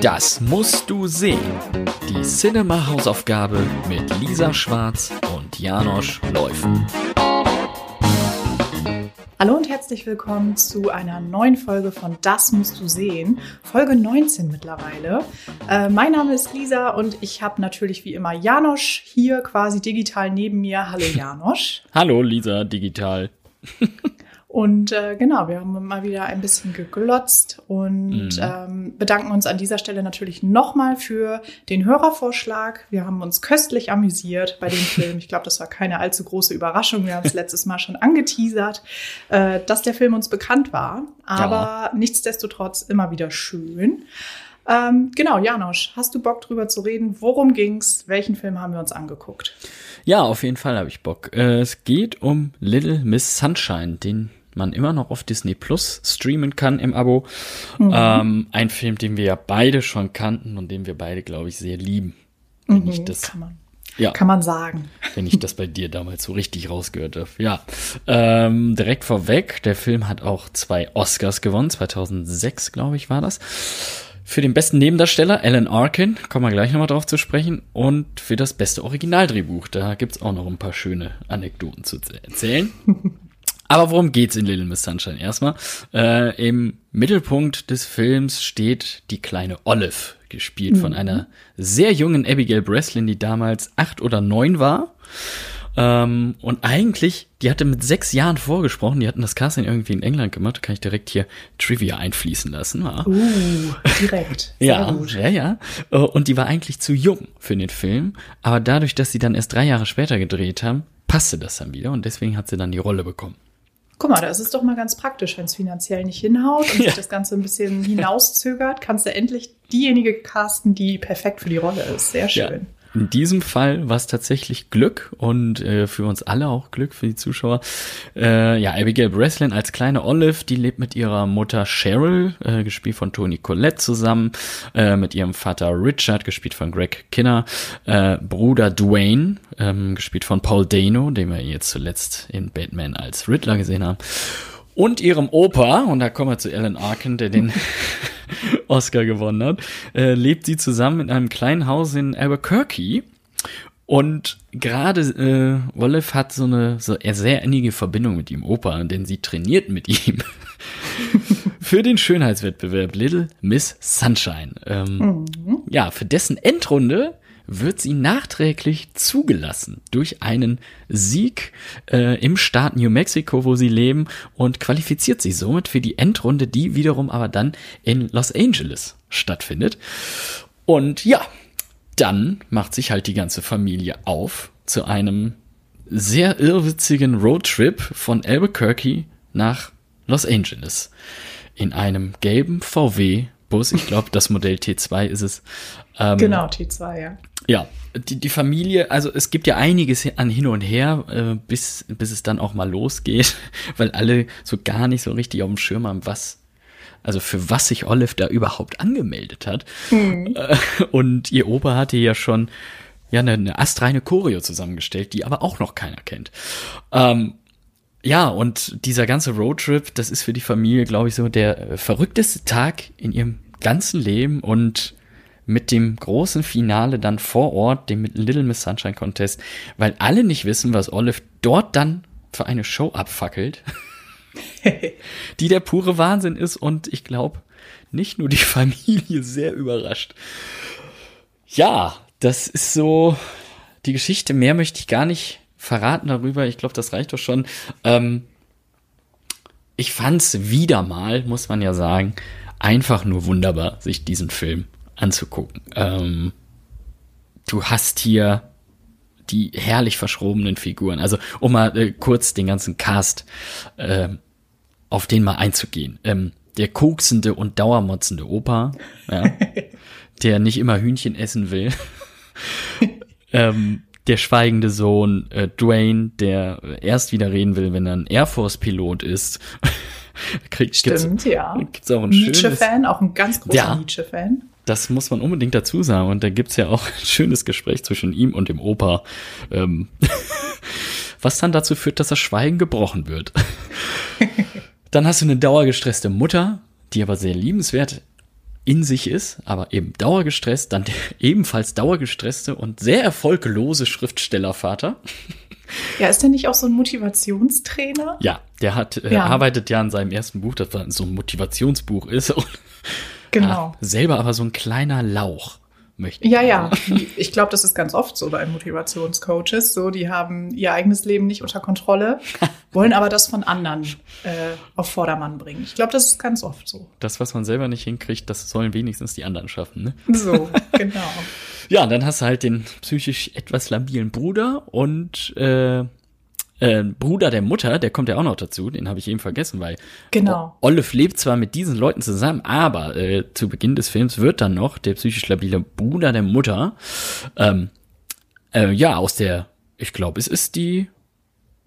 Das musst du sehen. Die Cinema-Hausaufgabe mit Lisa Schwarz und Janosch Läufen. Hallo und herzlich willkommen zu einer neuen Folge von Das musst du sehen. Folge 19 mittlerweile. Äh, mein Name ist Lisa und ich habe natürlich wie immer Janosch hier quasi digital neben mir. Hallo Janosch. Hallo Lisa, digital. Und äh, genau, wir haben mal wieder ein bisschen geglotzt und mhm. ähm, bedanken uns an dieser Stelle natürlich nochmal für den Hörervorschlag. Wir haben uns köstlich amüsiert bei dem Film. Ich glaube, das war keine allzu große Überraschung. Wir haben es letztes Mal schon angeteasert, äh, dass der Film uns bekannt war. Aber ja. nichtsdestotrotz immer wieder schön. Ähm, genau, Janosch, hast du Bock drüber zu reden? Worum ging's? Welchen Film haben wir uns angeguckt? Ja, auf jeden Fall habe ich Bock. Äh, es geht um Little Miss Sunshine, den man immer noch auf Disney Plus streamen kann im Abo. Mhm. Ähm, ein Film, den wir ja beide schon kannten und den wir beide, glaube ich, sehr lieben. Wenn mhm, ich das, kann man. Ja, kann man sagen. Wenn ich das bei dir damals so richtig rausgehört habe. Ja, ähm, direkt vorweg, der Film hat auch zwei Oscars gewonnen. 2006, glaube ich, war das. Für den besten Nebendarsteller, Alan Arkin, kommen wir gleich nochmal drauf zu sprechen. Und für das beste Originaldrehbuch, da gibt's auch noch ein paar schöne Anekdoten zu erzählen. Aber worum geht's in Little Miss Sunshine? Erstmal, äh, im Mittelpunkt des Films steht die kleine Olive, gespielt mhm. von einer sehr jungen Abigail Breslin, die damals acht oder neun war. Ähm, und eigentlich, die hatte mit sechs Jahren vorgesprochen, die hatten das Casting irgendwie in England gemacht, kann ich direkt hier Trivia einfließen lassen. Ja. Uh, direkt. ja, gut. ja, ja. Äh, und die war eigentlich zu jung für den Film, aber dadurch, dass sie dann erst drei Jahre später gedreht haben, passte das dann wieder und deswegen hat sie dann die Rolle bekommen. Guck mal, das ist doch mal ganz praktisch, wenn es finanziell nicht hinhaut und ja. sich das Ganze ein bisschen hinauszögert, kannst du endlich diejenige casten, die perfekt für die Rolle ist. Sehr schön. Ja. In diesem Fall war es tatsächlich Glück und äh, für uns alle auch Glück für die Zuschauer. Äh, ja, Abigail Breslin als kleine Olive, die lebt mit ihrer Mutter Cheryl, äh, gespielt von Toni Collette zusammen, äh, mit ihrem Vater Richard, gespielt von Greg Kinner, äh, Bruder Dwayne, ähm, gespielt von Paul Dano, den wir jetzt zuletzt in Batman als Riddler gesehen haben und ihrem Opa, und da kommen wir zu Alan Arkin, der den Oscar gewonnen hat, äh, lebt sie zusammen in einem kleinen Haus in Albuquerque. Und gerade äh, Olive hat so eine so eine sehr innige Verbindung mit ihm Opa, denn sie trainiert mit ihm für den Schönheitswettbewerb Little Miss Sunshine. Ähm, mhm. Ja, für dessen Endrunde wird sie nachträglich zugelassen durch einen Sieg äh, im Staat New Mexico, wo sie leben, und qualifiziert sich somit für die Endrunde, die wiederum aber dann in Los Angeles stattfindet. Und ja, dann macht sich halt die ganze Familie auf zu einem sehr irrwitzigen Roadtrip von Albuquerque nach Los Angeles. In einem gelben VW Bus. Ich glaube, das Modell T2 ist es. Ähm, genau, T2, ja. Ja, die, die Familie, also es gibt ja einiges an hin und her, äh, bis, bis es dann auch mal losgeht, weil alle so gar nicht so richtig auf dem Schirm haben, was, also für was sich Olive da überhaupt angemeldet hat. Mhm. Äh, und ihr Opa hatte ja schon ja eine, eine astreine Choreo zusammengestellt, die aber auch noch keiner kennt. Ähm, ja, und dieser ganze Roadtrip, das ist für die Familie, glaube ich, so der verrückteste Tag in ihrem ganzen Leben und mit dem großen Finale dann vor Ort, dem Little Miss Sunshine Contest, weil alle nicht wissen, was Olive dort dann für eine Show abfackelt, die der pure Wahnsinn ist und ich glaube, nicht nur die Familie sehr überrascht. Ja, das ist so die Geschichte. Mehr möchte ich gar nicht verraten darüber. Ich glaube, das reicht doch schon. Ähm, ich fand's wieder mal, muss man ja sagen, einfach nur wunderbar, sich diesen Film anzugucken. Ähm, du hast hier die herrlich verschrobenen Figuren. Also um mal äh, kurz den ganzen Cast äh, auf den mal einzugehen. Ähm, der koksende und dauermotzende Opa, ja, der nicht immer Hühnchen essen will. ähm, der schweigende Sohn äh, Dwayne, der erst wieder reden will, wenn er ein Air Force Pilot ist. Kriegt, Stimmt, ja. Gibt's auch ein Nietzsche-Fan, auch ein ganz großer ja, Nietzsche-Fan. Das muss man unbedingt dazu sagen. Und da gibt's ja auch ein schönes Gespräch zwischen ihm und dem Opa, ähm, was dann dazu führt, dass das Schweigen gebrochen wird. dann hast du eine dauergestresste Mutter, die aber sehr liebenswert in sich ist, aber eben dauergestresst, dann der ebenfalls dauergestresste und sehr erfolglose Schriftstellervater. Ja, ist der nicht auch so ein Motivationstrainer? Ja, der hat, äh, Ja. arbeitet ja an seinem ersten Buch, das so ein Motivationsbuch ist. Und, Genau. ja, selber aber so ein kleiner Lauch möchte. ich Ja, ja. Ich glaube, das ist ganz oft so bei Motivationscoaches. So, die haben ihr eigenes Leben nicht unter Kontrolle, wollen aber das von anderen äh, auf Vordermann bringen. Ich glaube, das ist ganz oft so. Das, was man selber nicht hinkriegt, das sollen wenigstens die anderen schaffen. Ne? So, genau. Ja, dann hast du halt den psychisch etwas labilen Bruder und äh, äh, Bruder der Mutter, der kommt ja auch noch dazu, den habe ich eben vergessen, weil Genau. O- Olive lebt zwar mit diesen Leuten zusammen, aber äh, zu Beginn des Films wird dann noch der psychisch labile Bruder der Mutter, ähm, äh, ja, aus der, ich glaube, es ist die,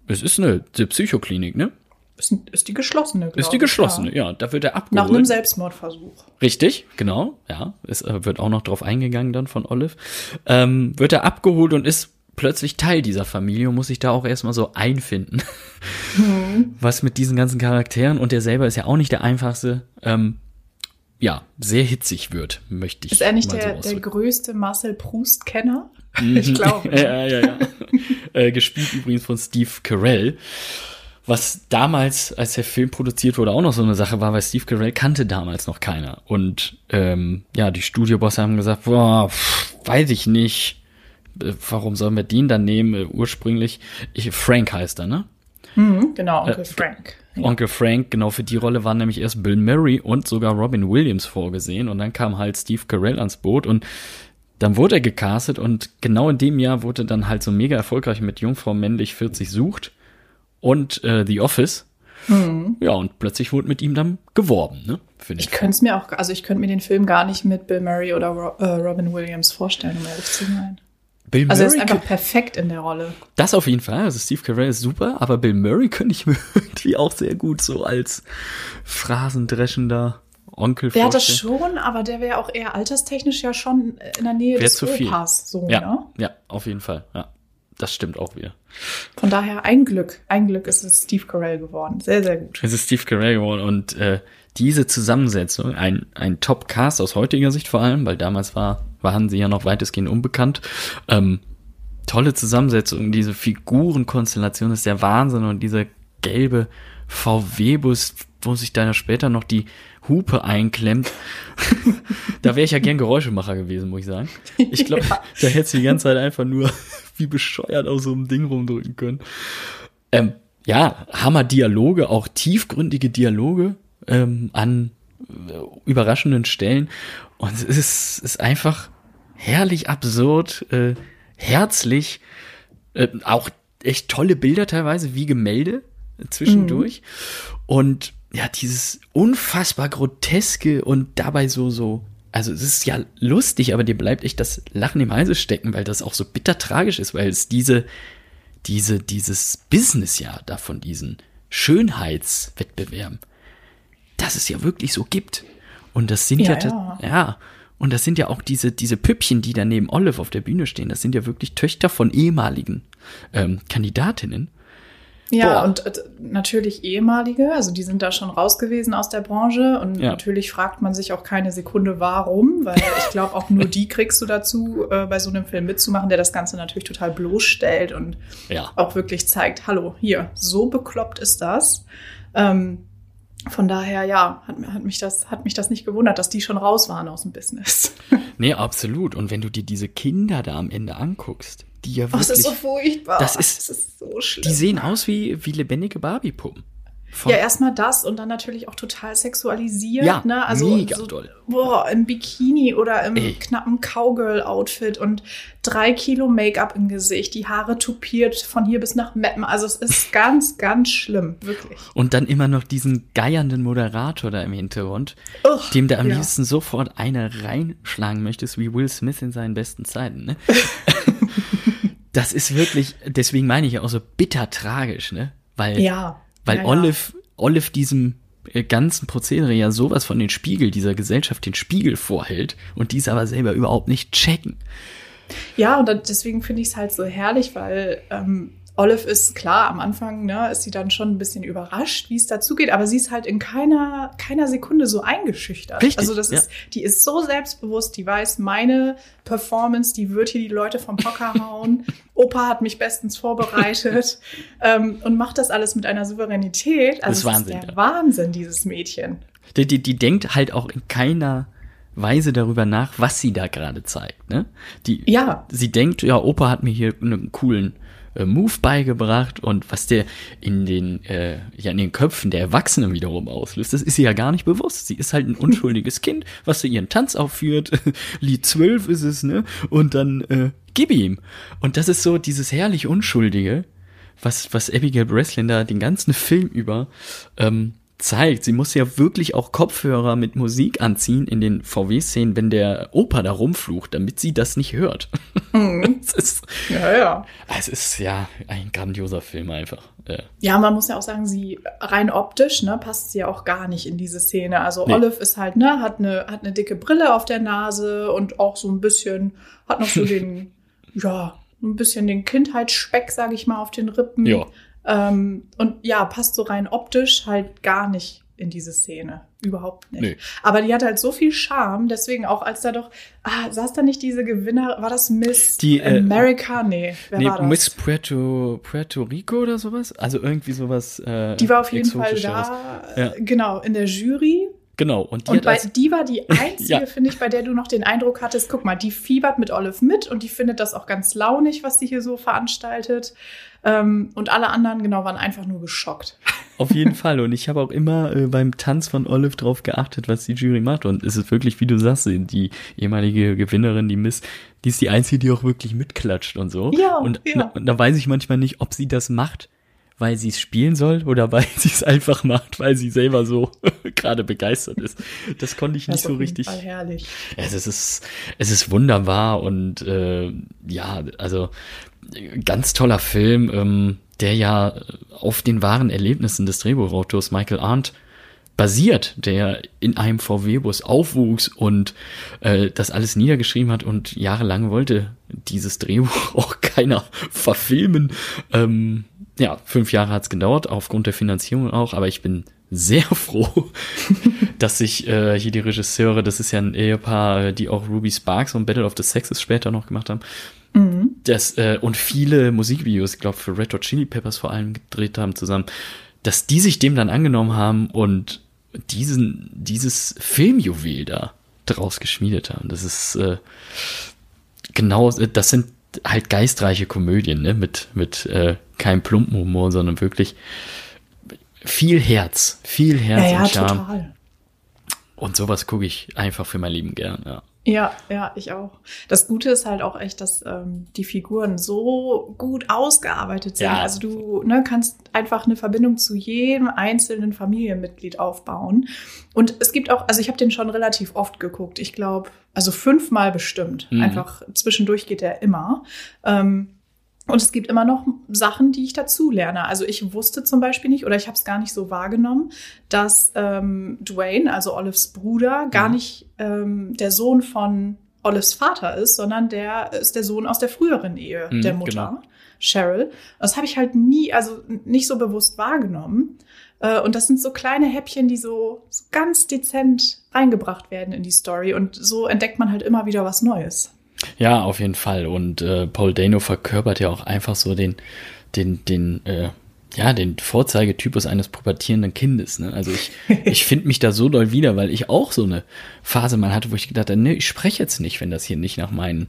es ist eine die Psychoklinik, ne? Ist, ist die geschlossene, Ist die geschlossene, Ja. ja. Da wird er Nach abgeholt. einem Selbstmordversuch. Richtig, genau, ja. Es äh, wird auch noch drauf eingegangen dann von Olive. Ähm, wird er abgeholt und ist plötzlich Teil dieser Familie und muss sich da auch erstmal so einfinden. Was mit diesen ganzen Charakteren und der selber ist ja auch nicht der einfachste, ähm, ja, sehr hitzig wird, möchte ich Ist er nicht der, so der ausdrücken. größte Marcel Proust-Kenner? Ich glaube. ja, ja, ja. äh, gespielt übrigens von Steve Carell. Was damals, als der Film produziert wurde, auch noch so eine Sache war, weil Steve Carell kannte damals noch keiner. Und ähm, ja, die Studiobosse haben gesagt, boah, pff, weiß ich nicht. Äh, Warum sollen wir den dann nehmen? Äh, ursprünglich, ich, Frank heißt er, ne? Mhm, genau, Onkel Äh, Frank. Onkel Frank, genau für die Rolle waren nämlich erst Bill Murray und sogar Robin Williams vorgesehen. Und dann kam halt Steve Carell ans Boot und dann wurde er gecastet und genau in dem Jahr wurde dann halt so mega erfolgreich mit Jungfrau männlich 40 sucht und äh, The Office. Ja, und plötzlich wurde mit ihm dann geworben, ne? Finde Ich ich. könnte es mir auch, also ich könnte mir den Film gar nicht mit Bill Murray oder Ro äh, Robin Williams vorstellen, um ehrlich zu sein. Bill Also er ist Murray, einfach perfekt in der Rolle. das auf jeden Fall. Also Steve Carell ist super, aber Bill Murray könnte ich mir irgendwie auch sehr gut so als phrasendreschender Onkel Der hat das vorstellen. schon, aber der wäre auch eher alterstechnisch ja schon in der Nähe Wär des zu viel. Opas. So, Ja, ne? ja, auf jeden Fall. Ja, das stimmt auch wieder. Von daher ein Glück. Ein Glück ist es Steve Carell geworden. Sehr, sehr gut. Es ist Steve Carell geworden und äh, diese Zusammensetzung, ein, ein Top-Cast aus heutiger Sicht vor allem, weil damals war, waren sie ja noch weitestgehend unbekannt. Ähm, tolle Zusammensetzung, diese Figurenkonstellation ist der Wahnsinn und dieser gelbe VW-Bus, wo sich dann ja später noch die Hupe einklemmt. da wäre ich ja gern Geräuschemacher gewesen, muss ich sagen. Ich glaube, da hättest du die ganze Zeit einfach nur wie bescheuert auf so einem Ding rumdrücken können. Ähm, ja, Hammer-Dialoge, auch tiefgründige Dialoge ähm, an äh, überraschenden Stellen. Und es ist, ist einfach herrlich absurd, äh, herzlich, äh, auch echt tolle Bilder teilweise, wie Gemälde äh, zwischendurch. Und ja, dieses unfassbar groteske und dabei so, so, also es ist ja lustig, aber dir bleibt echt das Lachen im Halse stecken, weil das auch so bitter tragisch ist, weil es diese, diese, dieses Business ja da von diesen Schönheitswettbewerben, dass es ja wirklich so gibt. Und das sind ja, Ja, ja, ja. ja, und das sind ja auch diese, diese Püppchen, die da neben Olive auf der Bühne stehen, das sind ja wirklich Töchter von ehemaligen ähm, Kandidatinnen. Ja, Boah. und äh, natürlich ehemalige, also die sind da schon raus gewesen aus der Branche und Ja. natürlich fragt man sich auch keine Sekunde, warum, weil ich glaube, auch nur die kriegst du dazu, äh, bei so einem Film mitzumachen, der das Ganze natürlich total bloßstellt und Ja. auch wirklich zeigt, hallo, hier, so bekloppt ist das. Ähm, von daher, ja, hat, hat, mich das, hat mich das nicht gewundert, dass die schon raus waren aus dem Business. Nee, absolut. Und wenn du dir diese Kinder da am Ende anguckst, die ja Oh, wirklich, das ist so furchtbar. Das ist- das ist so schlimm. die sehen aus wie, wie lebendige Barbie-Puppen. Von- Ja, erstmal das und dann natürlich auch total sexualisiert. Ja, ne? also mega so, doll. Boah, im Bikini oder im Ey. knappen Cowgirl-Outfit und drei Kilo Make-up im Gesicht, die Haare tupiert von hier bis nach Meppen. Also es ist ganz, ganz schlimm, wirklich. Und dann immer noch diesen geiernden Moderator da im Hintergrund, Ugh, dem du am ja. liebsten sofort eine reinschlagen möchtest, wie Will Smith in seinen besten Zeiten. Ne? das ist wirklich, deswegen meine ich ja auch so bitter tragisch, ne? Weil, Ja. Weil ja, ja. Olive, Olive diesem äh, ganzen Prozedere ja sowas von den Spiegel dieser Gesellschaft den Spiegel vorhält und dies aber selber überhaupt nicht checken. Ja, und deswegen finde ich es halt so herrlich, weil ähm, Olive ist klar, am Anfang ne, ist sie dann schon ein bisschen überrascht, wie es dazugeht, aber sie ist halt in keiner, keiner Sekunde so eingeschüchtert. Richtig, also das ja. ist, die ist so selbstbewusst, die weiß, meine Performance, die wird hier die Leute vom Hocker hauen. Opa hat mich bestens vorbereitet ähm, und macht das alles mit einer Souveränität. Also Das ist es Wahnsinn, ist der. Wahnsinn, dieses Mädchen. Die, die, die denkt halt auch in keiner Weise darüber nach, was sie da gerade zeigt. Ne? Die, Ja. Sie denkt, ja, Opa hat mir hier einen coolen äh, Move beigebracht und was der in den, äh, ja, in den Köpfen der Erwachsenen wiederum auslöst, das ist sie ja gar nicht bewusst. Sie ist halt ein unschuldiges Kind, was so ihren Tanz aufführt. Lied 12 ist es, ne? Und dann äh, gib ihm. Und das ist so dieses herrlich Unschuldige, was, was Abigail Breslin da den ganzen Film über ähm, zeigt. Sie muss ja wirklich auch Kopfhörer mit Musik anziehen in den VW-Szenen, wenn der Opa da rumflucht, damit sie das nicht hört. es, ist, Ja, ja. es ist ja ein grandioser Film einfach. Ja, man muss ja auch sagen, sie rein optisch, ne, passt sie ja auch gar nicht in diese Szene. Also Nee. Olive ist halt, ne, hat eine, hat eine dicke Brille auf der Nase und auch so ein bisschen, hat noch so den, ja, ein bisschen den Kindheitsspeck, sage ich mal, auf den Rippen. Ja. Ähm, und ja, passt so rein optisch halt gar nicht in diese Szene. Überhaupt nicht. Nee. Aber die hat halt so viel Charme, deswegen auch als da doch, ah, saß da nicht diese Gewinner, war das Miss Die, äh, America? Nee, wer nee, war das? Miss Puerto, Puerto Rico oder sowas? Also irgendwie sowas. Äh, Die war auf jeden Fall da, Ja. genau, in der Jury. Genau. Und die Und bei, die war die einzige, Ja. finde ich, bei der du noch den Eindruck hattest, guck mal, die fiebert mit Olive mit und die findet das auch ganz launig, was sie hier so veranstaltet. Ähm, und alle anderen, genau, waren einfach nur geschockt. Auf jeden Fall. Und ich habe auch immer äh, beim Tanz von Olive drauf geachtet, was die Jury macht. Und es ist wirklich, wie du sagst, die ehemalige Gewinnerin, die Miss, die ist die Einzige, die auch wirklich mitklatscht und so. Ja, und, ja. und da weiß ich manchmal nicht, ob sie das macht, weil sie es spielen soll oder weil sie es einfach macht, weil sie selber so gerade begeistert ist. Das konnte ich Das nicht so richtig. Fall herrlich. Es ist, es ist, wunderbar und äh, ja, also ganz toller Film, ähm, der ja auf den wahren Erlebnissen des Drehbuchautors Michael Arndt basiert, der in einem VW-Bus aufwuchs und äh, das alles niedergeschrieben hat und jahrelang wollte dieses Drehbuch auch keiner verfilmen. Ähm, ja, fünf Jahre hat's gedauert, aufgrund der Finanzierung auch, aber ich bin sehr froh, dass sich äh, hier die Regisseure, das ist ja ein Ehepaar, die auch Ruby Sparks und Battle of the Sexes später noch gemacht haben, das, äh, und viele Musikvideos, ich glaube für Red Hot Chili Peppers vor allem gedreht haben zusammen, dass die sich dem dann angenommen haben und diesen, dieses Filmjuwel da draus geschmiedet haben. Das ist äh, genau, das sind halt geistreiche Komödien, ne? Mit, mit äh, keinem plumpen Humor, sondern wirklich viel Herz, viel Herz Ja, ja, und Charme. total. Und sowas gucke ich einfach für mein Leben gern, ja. Ja, ja, ich auch. Das Gute ist halt auch echt, dass ähm, die Figuren so gut ausgearbeitet sind. Ja. Also du ne, kannst einfach eine Verbindung zu jedem einzelnen Familienmitglied aufbauen. Und es gibt auch, also ich habe den schon relativ oft geguckt. Ich glaube, also fünfmal bestimmt. Mhm. Einfach zwischendurch geht er immer. Ähm, und es gibt immer noch Sachen, die ich dazu lerne. Also ich wusste zum Beispiel nicht oder ich habe es gar nicht so wahrgenommen, dass ähm, Dwayne, also Olives Bruder, gar Mhm. nicht ähm, der Sohn von Olives Vater ist, sondern der ist der Sohn aus der früheren Ehe Mhm, der Mutter, genau. Cheryl. Das habe ich halt nie, also nicht so bewusst wahrgenommen. Äh, Und das sind so kleine Häppchen, die so, so ganz dezent reingebracht werden in die Story. Und so entdeckt man halt immer wieder was Neues. Ja, auf jeden Fall. Und äh, Paul Dano verkörpert ja auch einfach so den, den, den, äh, ja, den Vorzeigetypus eines pubertierenden Kindes. Ne? Also ich, ich finde mich da so doll wieder, weil ich auch so eine Phase mal hatte, wo ich gedacht habe, nee, ich spreche jetzt nicht, wenn das hier nicht nach meinen,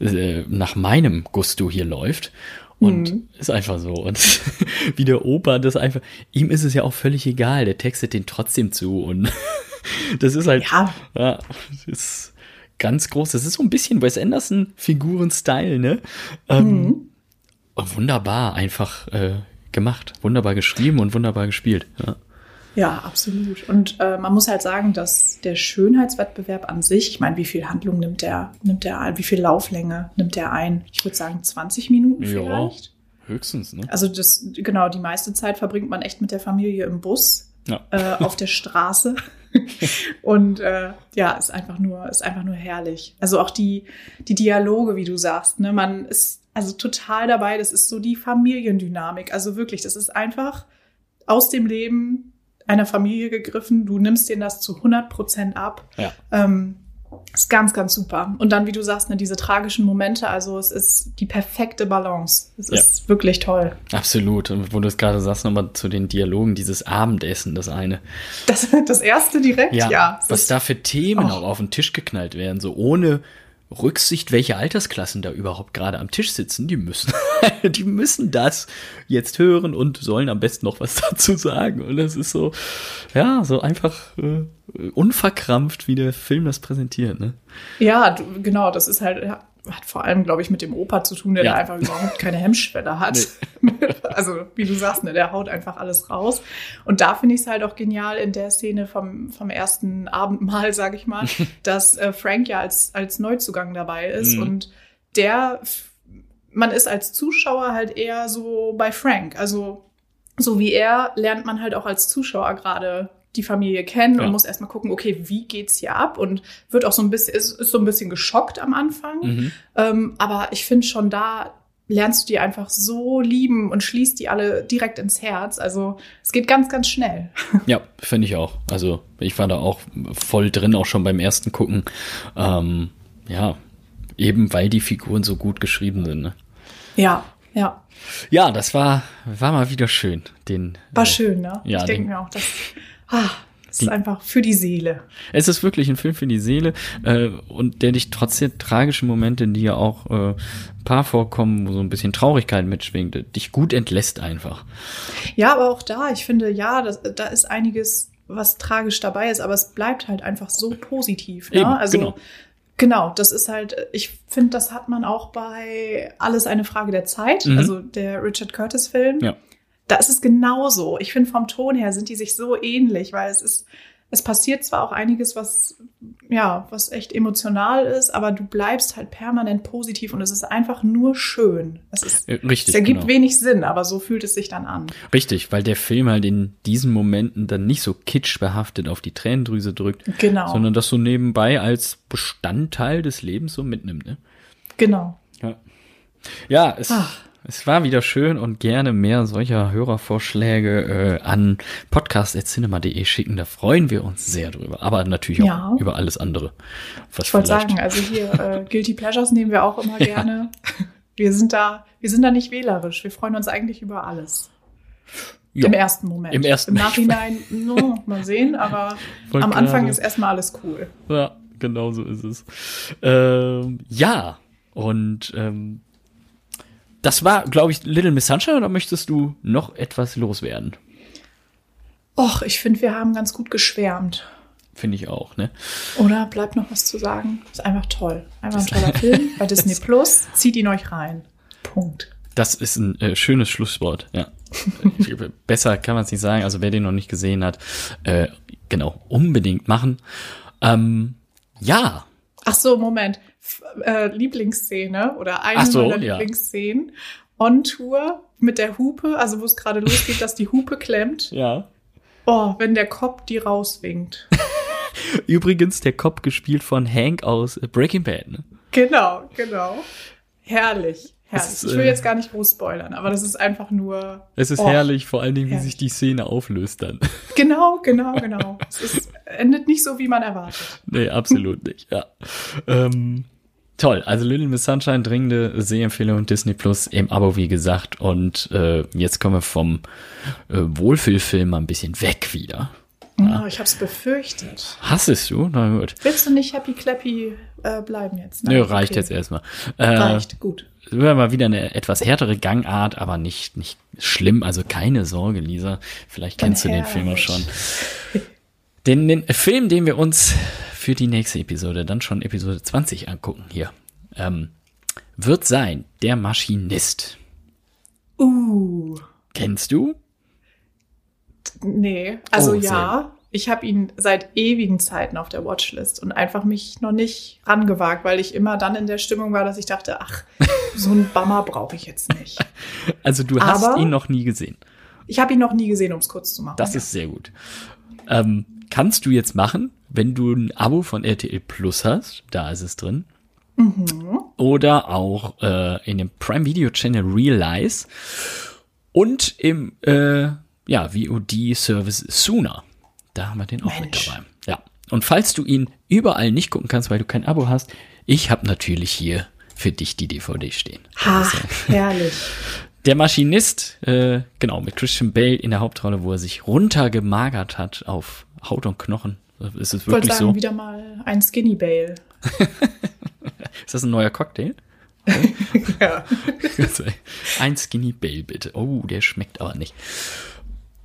äh, nach meinem Gusto hier läuft. Und Mhm. ist einfach so. Und wie der Opa das einfach, ihm ist es ja auch völlig egal, der textet den trotzdem zu. Und das ist halt, Ja. ja, das ist ganz groß. Das ist so ein bisschen Wes Anderson Figuren-Style, ne? Ähm, und wunderbar einfach äh, gemacht, wunderbar geschrieben und wunderbar gespielt. Ja. Ja, absolut. Und äh, man muss halt sagen, dass der Schönheitswettbewerb an sich, ich meine, wie viel Handlung nimmt der, nimmt der ein, wie viel Lauflänge nimmt der ein? Ich würde sagen 20 Minuten Ja. vielleicht. Höchstens, ne? Also das, genau, die meiste Zeit verbringt man echt mit der Familie im Bus, Ja. äh, auf der Straße. und äh, ja, ist einfach nur, ist einfach nur herrlich. Also auch die, die Dialoge, wie du sagst, ne, man ist also total dabei. Das ist so die Familiendynamik. Also wirklich, das ist einfach aus dem Leben einer Familie gegriffen. Du nimmst denen das zu 100 Prozent ab. Ja. Ähm, ist ganz, ganz super. Und dann, wie du sagst, ne, diese tragischen Momente, also es ist die perfekte Balance. Es Ja. ist wirklich toll. Absolut. Und wo du es gerade sagst, nochmal zu den Dialogen, dieses Abendessen, das eine. Das, das erste direkt, ja. Das was da für Themen Oh. auch auf den Tisch geknallt werden, so ohne Rücksicht, welche Altersklassen da überhaupt gerade am Tisch sitzen, die müssen, die müssen das jetzt hören und sollen am besten noch was dazu sagen. Und das ist so, ja, so einfach äh, unverkrampft, wie der Film das präsentiert. Ne? Ja, du, genau, das ist halt, ja, hat vor allem, glaube ich, mit dem Opa zu tun, der Ja. da einfach überhaupt keine Hemmschwelle hat. also, wie du sagst, ne, der haut einfach alles raus. Und da finde ich es halt auch genial in der Szene vom, vom ersten Abendmahl, sage ich mal, dass äh, Frank ja als, als Neuzugang dabei ist Mhm. und der, man ist als Zuschauer halt eher so bei Frank. Also, so wie er lernt man halt auch als Zuschauer gerade die Familie kennen Ja. und muss erstmal gucken, okay, wie geht's hier ab? Und wird auch so ein bisschen, ist, ist so ein bisschen geschockt am Anfang. Mhm. Ähm, aber ich finde schon da lernst du die einfach so lieben und schließt die alle direkt ins Herz. Also es geht ganz, ganz schnell. Ja, finde ich auch. Also ich war da auch voll drin, auch schon beim ersten Gucken. Ähm, ja, eben weil die Figuren so gut geschrieben sind. Ne? Ja, ja. Ja, das war, war mal wieder schön. Den, War äh, schön, ne? ja, ich denke den- mir auch, das, ah, Die- ist einfach für die Seele. Es ist wirklich ein Film für die Seele äh, und der dich trotz der tragischen Momente, die ja auch äh, ein paar vorkommen, wo so ein bisschen Traurigkeit mitschwingt, dich gut entlässt einfach. Ja, aber auch da, ich finde, ja, das, da ist einiges, was tragisch dabei ist, aber es bleibt halt einfach so positiv. Ne? Eben, also, genau. Genau, das ist halt, ich finde, das hat man auch bei Alles eine Frage der Zeit, Mhm. also der Richard Curtis-Film. Ja. Da ist es genauso. Ich finde, vom Ton her sind die sich so ähnlich, weil es ist, es passiert zwar auch einiges, was, ja, was echt emotional ist, aber du bleibst halt permanent positiv und es ist einfach nur schön. Es ist, Äh, Richtig. es ergibt genau. wenig Sinn, aber so fühlt es sich dann an. Richtig, weil der Film halt in diesen Momenten dann nicht so kitschbehaftet auf die Tränendrüse drückt, Genau. sondern das so nebenbei als Bestandteil des Lebens so mitnimmt. Ne? Genau. Ja, ja es, Ach. Es war wieder schön und gerne mehr solcher Hörervorschläge äh, an podcast.cinema.de schicken. Da freuen wir uns sehr drüber. Aber natürlich auch Ja. über alles andere. Was Ich wollte sagen, also hier äh, Guilty Pleasures nehmen wir auch immer gerne. Wir sind da, wir sind da nicht wählerisch. Wir freuen uns eigentlich über alles. Ja. Im ersten Moment. Im ersten Im Nachhinein, no, mal sehen, aber Wollte am Anfang gerade- ist erstmal alles cool. Ja, genau so ist es. Ähm, ja, und ähm, das war, glaube ich, Little Miss Sunshine oder möchtest du noch etwas loswerden? Och, ich finde, wir haben ganz gut geschwärmt. Finde ich auch, ne? Oder bleibt noch was zu sagen? Ist einfach toll. Einfach ein toller Film bei Disney Plus. Zieht ihn euch rein. Punkt. Das ist ein äh, schönes Schlusswort, ja. Besser kann man es nicht sagen. Also wer den noch nicht gesehen hat, äh, genau, unbedingt machen. Ähm, ja, Ach so, Moment. Äh, Lieblingsszene oder eine so, meiner ja. Lieblingsszenen. On Tour mit der Hupe, also wo es gerade losgeht, dass die Hupe klemmt. ja. Oh, wenn der Kopf die rauswinkt. Übrigens der Cop gespielt von Hank aus Breaking Bad. Ne? Genau, genau. Herrlich. Herrlich. ist, ich will äh, jetzt gar nicht groß spoilern, aber das ist einfach nur. Es ist Oh, herrlich, vor allen Dingen, wie herrlich. sich die Szene auflöst dann. Genau, genau, genau. es ist, endet nicht so, wie man erwartet. Nee, absolut nicht, ja. Ähm, toll, also Little Miss Sunshine, dringende Sehempfehlung Disney Plus im Abo, wie gesagt. Und äh, jetzt kommen wir vom äh, Wohlfühlfilm mal ein bisschen weg wieder. Oh, ich hab's befürchtet. Hassest du? Na gut. Willst du nicht happy clappy äh, bleiben jetzt? Nö, Nein, reicht okay. jetzt erstmal. Äh, Reicht, gut. Es wäre mal wieder eine etwas härtere Gangart, aber nicht, nicht schlimm. Also keine Sorge, Lisa. Vielleicht kennst du den Film auch schon. Den, den Film, den wir uns für die nächste Episode, dann schon Episode 20 angucken hier, ähm, wird sein Der Maschinist. Uh. Kennst du? Nee, also Oh, ja, ich habe ihn seit ewigen Zeiten auf der Watchlist und einfach mich noch nicht rangewagt, weil ich immer dann in der Stimmung war, dass ich dachte, ach, so einen Bammer brauche ich jetzt nicht. Also du hast Aber- ihn noch nie gesehen. Ich habe ihn noch nie gesehen, um es kurz zu machen. Das ist sehr gut. Ähm, kannst du jetzt machen, wenn du ein Abo von RTL Plus hast. Da ist es drin. Oder auch äh, in dem Prime Video Channel Realize und im äh, ja, VOD-Service Sooner. Da haben wir den auch mit Mensch. dabei. Ja. Und falls du ihn überall nicht gucken kannst, weil du kein Abo hast, ich habe natürlich hier für dich die DVD stehen. Ha, herrlich. Der Maschinist, äh, genau, mit Christian Bale in der Hauptrolle, wo er sich runtergemagert hat auf Haut und Knochen. Ist es Ich wirklich sagen, so? wieder mal ein Skinny Bale. Ist das ein neuer Cocktail? Ja. ein Skinny Bale, bitte. Oh, der schmeckt aber nicht.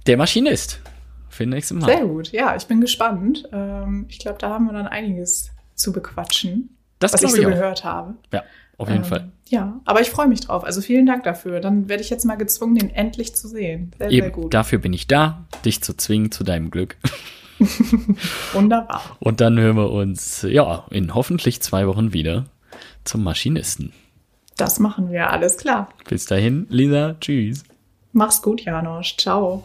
Der Maschinist. Für den nächsten Mal. Sehr gut. Ja, ich bin gespannt. Ähm, ich glaube, da haben wir dann einiges zu bequatschen, Das was ich so ich gehört habe. Ja, auf jeden Ähm, Fall. Ja, aber ich freue mich drauf. Also vielen Dank dafür. Dann werde ich jetzt mal gezwungen, den endlich zu sehen. Sehr, sehr Eben, gut. dafür bin ich da, dich zu zwingen zu deinem Glück. Wunderbar. Und dann hören wir uns, ja, in hoffentlich zwei Wochen wieder zum Maschinisten. Das machen wir. Alles klar. Bis dahin, Lisa, tschüss. Mach's gut, Janosch. Ciao.